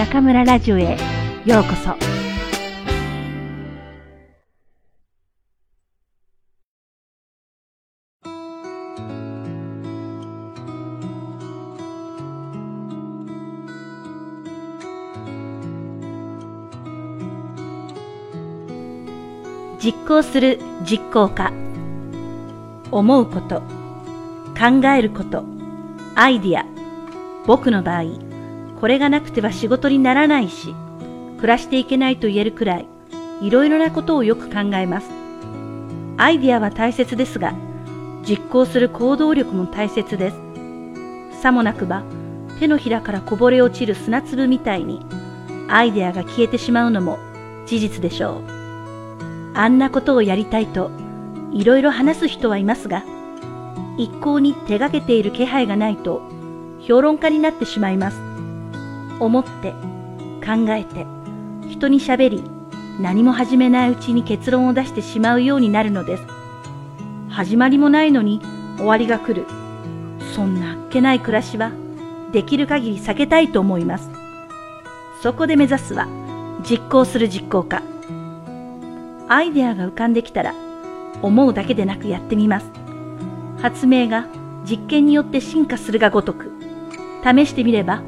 中村ラジオへ。ようこそ。実行する実行家。思うこと。考えること。アイディア。僕の場合。これがなくては仕事にならないし暮らしていけないと言えるくらいいろいろなことをよく考えます。アイディアは大切ですが実行する行動力も大切です。さもなくば手のひらからこぼれ落ちる砂粒みたいにアイデアが消えてしまうのも事実でしょう。あんなことをやりたいといろいろ話す人はいますが、一向に手がけている気配がないと評論家になってしまいます。思って、考えて、人に喋り、何も始めないうちに結論を出してしまうようになるのです。始まりもないのに終わりが来る。そんなあっけない暮らしはできる限り避けたいと思います。そこで目指すは実行する実行家。アイデアが浮かんできたら思うだけでなくやってみます。発明が実験によって進化するがごとく、試してみれば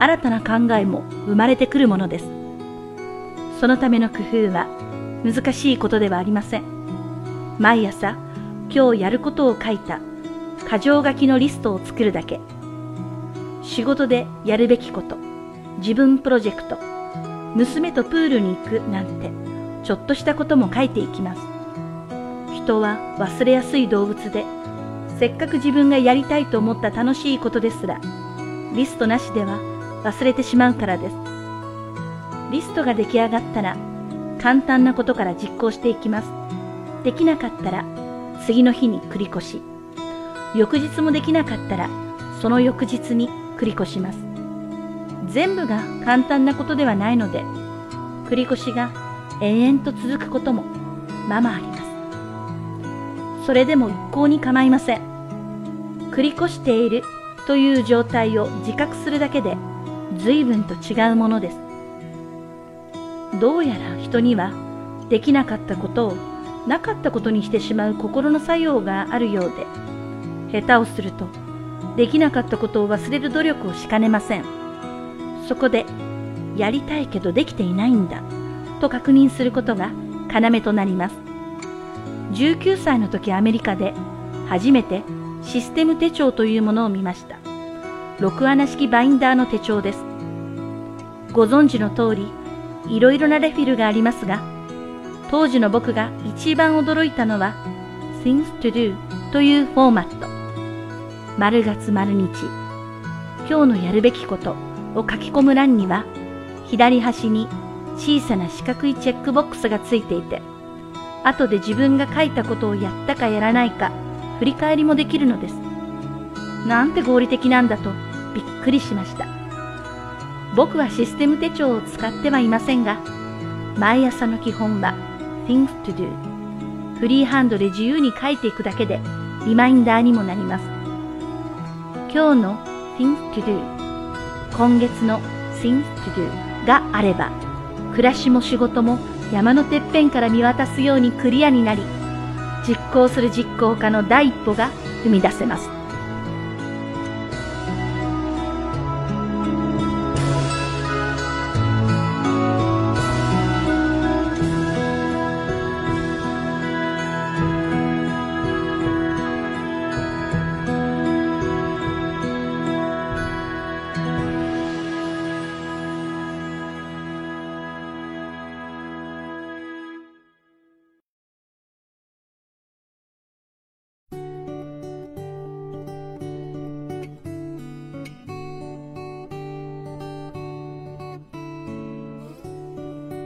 新たな考えも生まれてくるものです。そのための工夫は難しいことではありません。毎朝今日やることを書いた箇条書きのリストを作るだけ。仕事でやるべきこと、自分プロジェクト、娘とプールに行くなんてちょっとしたことも書いていきます。人は忘れやすい動物で、せっかく自分がやりたいと思った楽しいことですら、リストなしでは忘れてしまうからです。リストが出来上がったら、簡単なことから実行していきます。できなかったら、次の日に繰り越し。翌日もできなかったら、その翌日に繰り越します。全部が簡単なことではないので、繰り越しが延々と続くこともままあります。それでも一向に構いません。繰り越しているという状態を自覚するだけで随分と違うものです。どうやら人にはできなかったことをなかったことにしてしまう心の作用があるようで、下手をするとできなかったことを忘れる努力をしかねません。そこで、やりたいけどできていないんだと確認することが要となります。19歳の時アメリカで初めてシステム手帳というものを見ました。6穴式バインダーの手帳です。ご存知の通り、いろいろなレフィルがありますが、当時の僕が一番驚いたのは Things to Do というフォーマット。丸月丸日、今日のやるべきことを書き込む欄には、左端に小さな四角いチェックボックスがついていて、後で自分が書いたことをやったかやらないか、振り返りもできるのです。なんて合理的なんだとびっくりしました。僕はシステム手帳を使ってはいませんが、毎朝の基本は Things to Do。フリーハンドで自由に書いていくだけでリマインダーにもなります。今日の Things to Do、今月の Things to Do があれば暮らしも仕事も山のてっぺんから見渡すようにクリアになり、実行する実行家の第一歩が踏み出せます。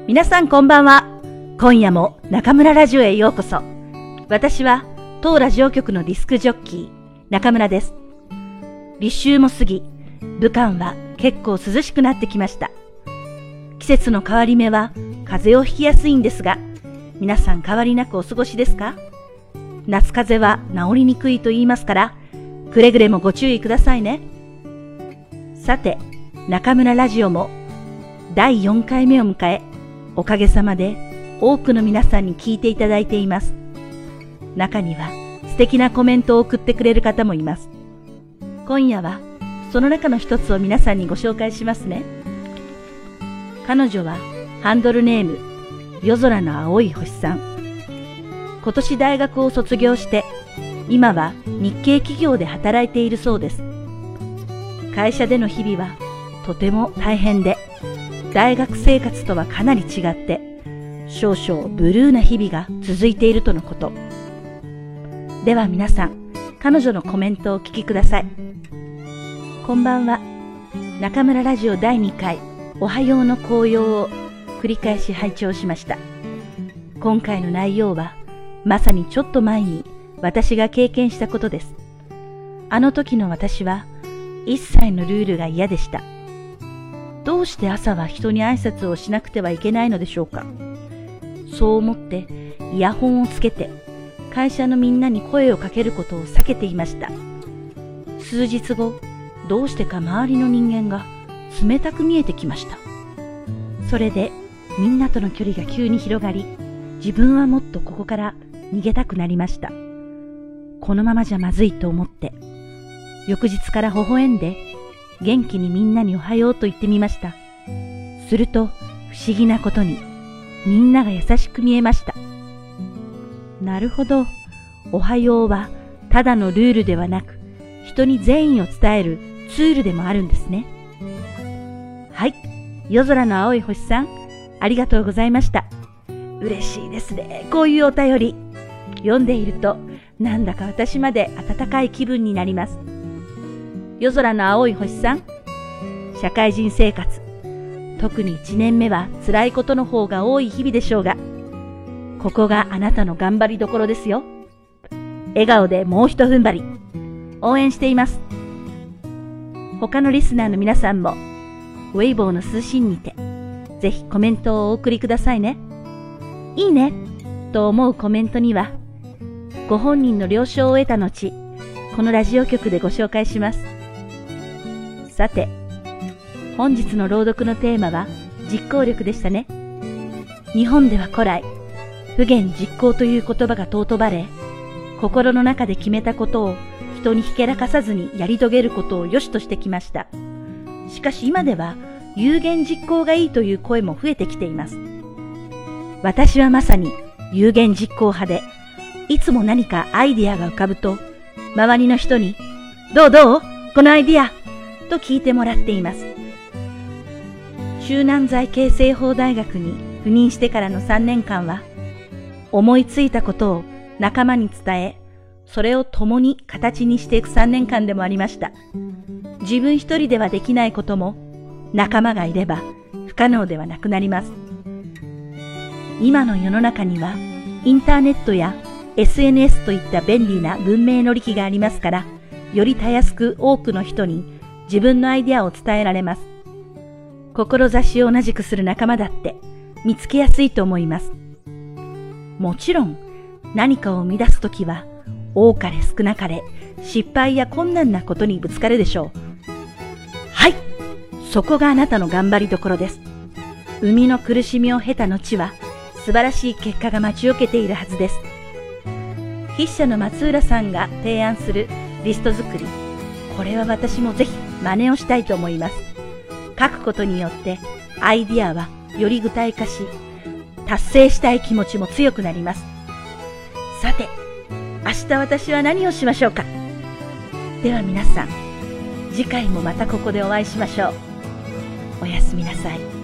皆さんこんばんは。今夜も中村ラジオへようこそ。私は当ラジオ局のディスクジョッキー、中村です。立秋も過ぎ、武漢は結構涼しくなってきました。季節の変わり目は風邪をひきやすいんですが、皆さん変わりなくお過ごしですか？夏風邪は治りにくいと言いますから、くれぐれもご注意くださいね。さて、中村ラジオも第4回目を迎え、おかげさまで多くの皆さんに聞いていただいています。中には素敵なコメントを送ってくれる方もいます。今夜はその中の一つを皆さんにご紹介しますね。彼女はハンドルネーム夜空の青い星さん。今年大学を卒業して今は日系企業で働いているそうです。会社での日々はとても大変で、大学生活とはかなり違って、少々ブルーな日々が続いているとのこと。では皆さん、彼女のコメントをお聞きください。こんばんは。中村ラジオ第2回、おはようの紅葉を繰り返し拝聴しました。今回の内容は、まさにちょっと前に私が経験したことです。あの時の私は、一切のルールが嫌でした。どうして朝は人に挨拶をしなくてはいけないのでしょうか？そう思ってイヤホンをつけて会社のみんなに声をかけることを避けていました。数日後、どうしてか周りの人間が冷たく見えてきました。それでみんなとの距離が急に広がり、自分はもっとここから逃げたくなりました。このままじゃまずいと思って、翌日から微笑んで元気にみんなにおはようと言ってみました。すると不思議なことにみんなが優しく見えました。なるほど。おはようはただのルールではなく人に善意を伝えるツールでもあるんですね。はい。夜空の青い星さん、ありがとうございました。嬉しいですね。こういうお便り。読んでいると、なんだか私まで温かい気分になります。夜空の青い星さん、社会人生活、特に1年目は辛いことの方が多い日々でしょうが、ここがあなたの頑張りどころですよ。笑顔でもう一踏ん張り、応援しています。他のリスナーの皆さんも、ウェイボーの通信にて、ぜひコメントをお送りくださいね。いいねと思うコメントには、ご本人の了承を得た後、このラジオ局でご紹介します。さて、本日の朗読のテーマは実行力でしたね。日本では古来、不言実行という言葉が尊ばれ、心の中で決めたことを人にひけらかさずにやり遂げることを良しとしてきました。しかし今では有言実行がいいという声も増えてきています。私はまさに有言実行派で、いつも何かアイディアが浮かぶと、周りの人に、どうどう？このアイディアと聞いてもらっています。州南財形成法大学に赴任してからの3年間は、思いついたことを仲間に伝え、それを共に形にしていく3年間でもありました。自分一人ではできないことも仲間がいれば不可能ではなくなります。今の世の中にはインターネットや SNS といった便利な文明の利器がありますから、よりたやすく多くの人に自分のアイデアを伝えられます。志を同じくする仲間だって見つけやすいと思います。もちろん何かを生み出すときは多かれ少なかれ失敗や困難なことにぶつかるでしょう。はい。そこがあなたの頑張りどころです。生みの苦しみを経た後は素晴らしい結果が待ち受けているはずです。筆者の松浦さんが提案するリスト作り。これは私もぜひ真似をしたいと思います。書くことによってアイディアはより具体化し、達成したい気持ちも強くなります。さて、明日私は何をしましょうかでは皆さん、次回もまたここでお会いしましょう。おやすみなさい。